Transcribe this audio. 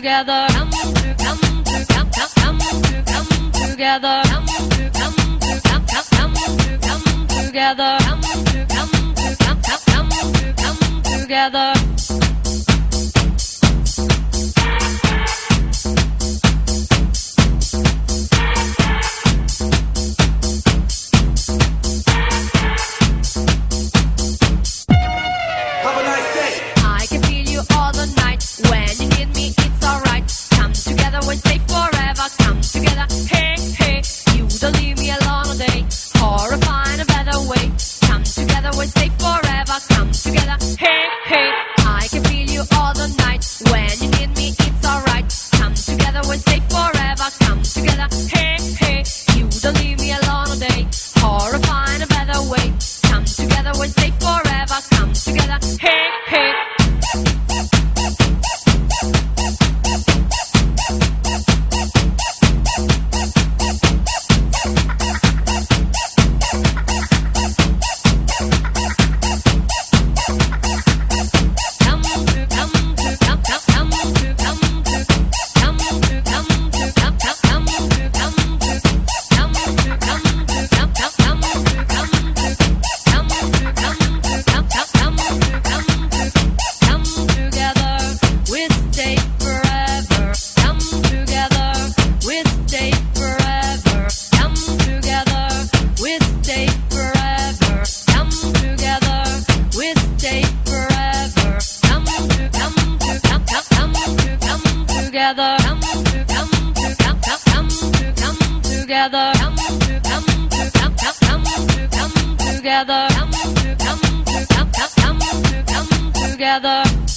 together, come to come to come come come to come together, come to come to come come come to come together, come to come to come come come to come together. together. Come to come to come come come to come together. Come to come to come come come to come together. Come to come to come come come to come together.